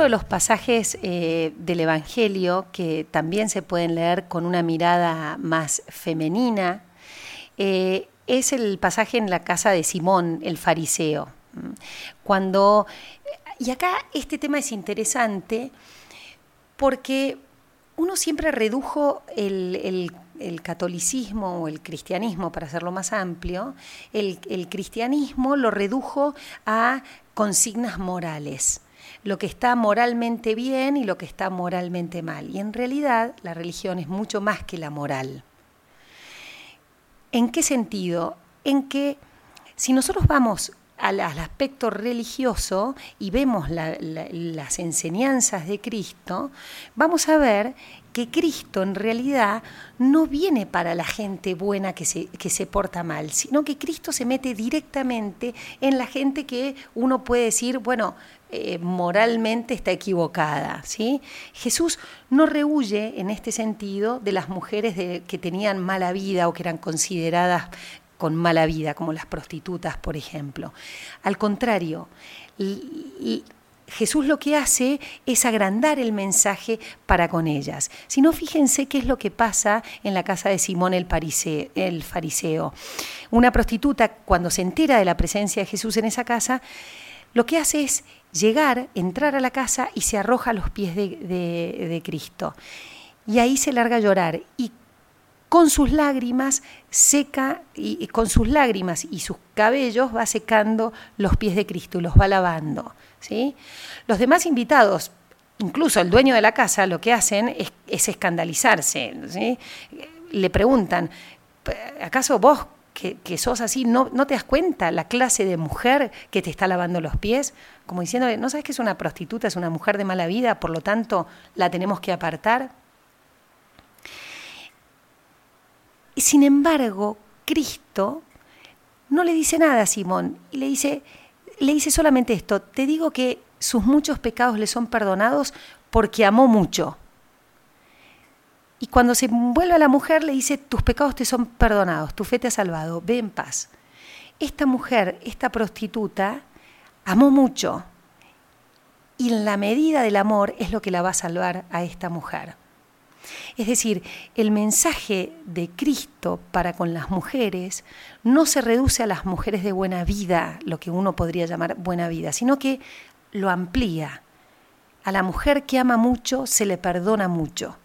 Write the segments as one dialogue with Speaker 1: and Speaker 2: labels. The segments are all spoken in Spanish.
Speaker 1: Otro de los pasajes eh, del Evangelio que también se pueden leer con una mirada más femenina eh, es el pasaje en la casa de Simón, el fariseo. Cuando, y acá este tema es interesante porque uno siempre redujo el, catolicismo o el cristianismo, para hacerlo más amplio, el, cristianismo lo redujo a consignas morales, lo que está moralmente bien y lo que está moralmente mal. Y en realidad la religión es mucho más que la moral. ¿En qué sentido? En que si nosotros vamos al, aspecto religioso y vemos las enseñanzas de Cristo, vamos a ver que Cristo en realidad no viene para la gente buena que se, que se porta mal, sino que Cristo se mete directamente en la gente que uno puede decir, bueno, eh, moralmente está equivocada. ¿sí? Jesús no rehuye en este sentido de las mujeres que tenían mala vida o que eran consideradas con mala vida, como las prostitutas, por ejemplo. Al contrario, Jesús lo que hace es agrandar el mensaje para con ellas. Si no, fíjense qué es lo que pasa en la casa de Simón el, el fariseo. Una prostituta, cuando se entera de la presencia de Jesús en esa casa, lo que hace es llegar, entrar a la casa y se arroja a los pies de, de Cristo. Y ahí se larga a llorar. Y con sus lágrimas seca y, con sus lágrimas y sus cabellos va secando los pies de Cristo y los va lavando. ¿sí? Los demás invitados, incluso el dueño de la casa, lo que hacen es, escandalizarse. Le preguntan, ¿acaso vos que, sos así, no, no, te das cuenta la clase de mujer que te está lavando los pies? Como diciendo, ¿no sabes que es una prostituta, es una mujer de mala vida, por lo tanto la tenemos que apartar? Sin embargo, Cristo no le dice nada a Simón y le dice, le dice solamente esto, te digo que sus muchos pecados le son perdonados porque amó mucho. Y cuando se vuelve a la mujer le dice, tus pecados te son perdonados, tu fe te ha salvado, ve en paz. Esta mujer, esta prostituta, amó mucho. Y en la medida del amor es lo que la va a salvar a esta mujer. Es decir, el mensaje de Cristo para con las mujeres no se reduce a las mujeres de buena vida, lo que uno podría llamar buena vida, sino que lo amplía. A la mujer que ama mucho se le perdona mucho.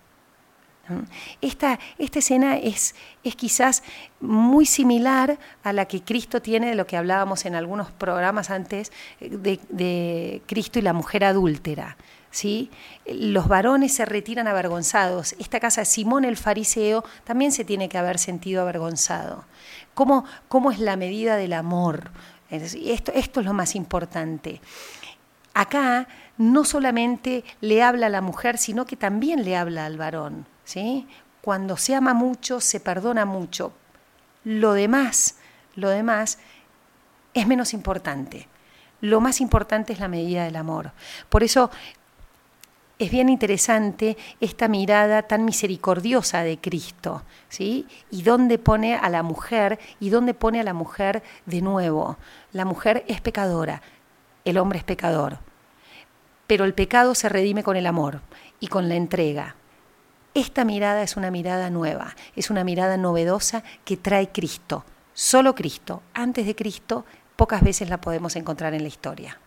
Speaker 1: Esta, esta escena es, es, quizás muy similar a la que Cristo tiene de lo que hablábamos en algunos programas antes de, de Cristo y la mujer adúltera. ¿Sí? Los varones se retiran avergonzados. Esta casa Simón el fariseo también se tiene que haber sentido avergonzado. ¿Cómo, cómo es la medida del amor? Esto, esto es lo más importante. Acá no solamente le habla a la mujer, sino que también le habla al varón. ¿sí? Cuando se ama mucho, se perdona mucho. Lo demás, lo demás es menos importante. Lo más importante es la medida del amor. Por eso es bien interesante esta mirada tan misericordiosa de Cristo, ¿sí? Y dónde pone a la mujer y dónde pone a la mujer de nuevo. La mujer es pecadora, el hombre es pecador. Pero el pecado se redime con el amor y con la entrega. Esta mirada es una mirada nueva, es una mirada novedosa que trae Cristo, solo Cristo. Antes de Cristo, pocas veces la podemos encontrar en la historia.